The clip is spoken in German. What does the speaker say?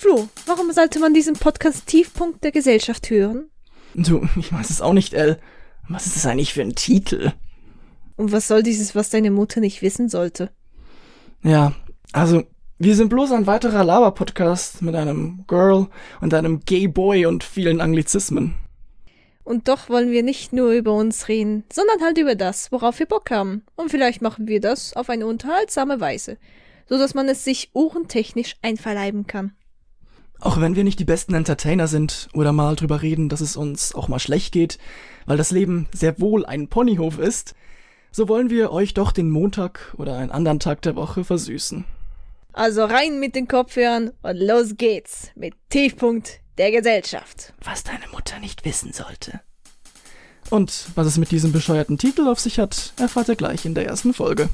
Flo, warum sollte man diesen Podcast Tiefpunkt der Gesellschaft hören? Du, ich weiß es auch nicht, Elle. Was ist das eigentlich für ein Titel? Und was soll dieses, was deine Mutter nicht wissen sollte? Ja, also, wir sind bloß ein weiterer Laber-Podcast mit einem Girl und einem Gay Boy und vielen Anglizismen. Und doch wollen wir nicht nur über uns reden, sondern halt über das, worauf wir Bock haben. Und vielleicht machen wir das auf eine unterhaltsame Weise, so dass man es sich ohrentechnisch einverleiben kann. Auch wenn wir nicht die besten Entertainer sind oder mal drüber reden, dass es uns auch mal schlecht geht, weil das Leben sehr wohl ein Ponyhof ist, so wollen wir euch doch den Montag oder einen anderen Tag der Woche versüßen. Also rein mit den Kopfhörern und los geht's mit Tiefpunkt der Gesellschaft. Was deine Mutter nicht wissen sollte. Und was es mit diesem bescheuerten Titel auf sich hat, erfahrt ihr gleich in der ersten Folge.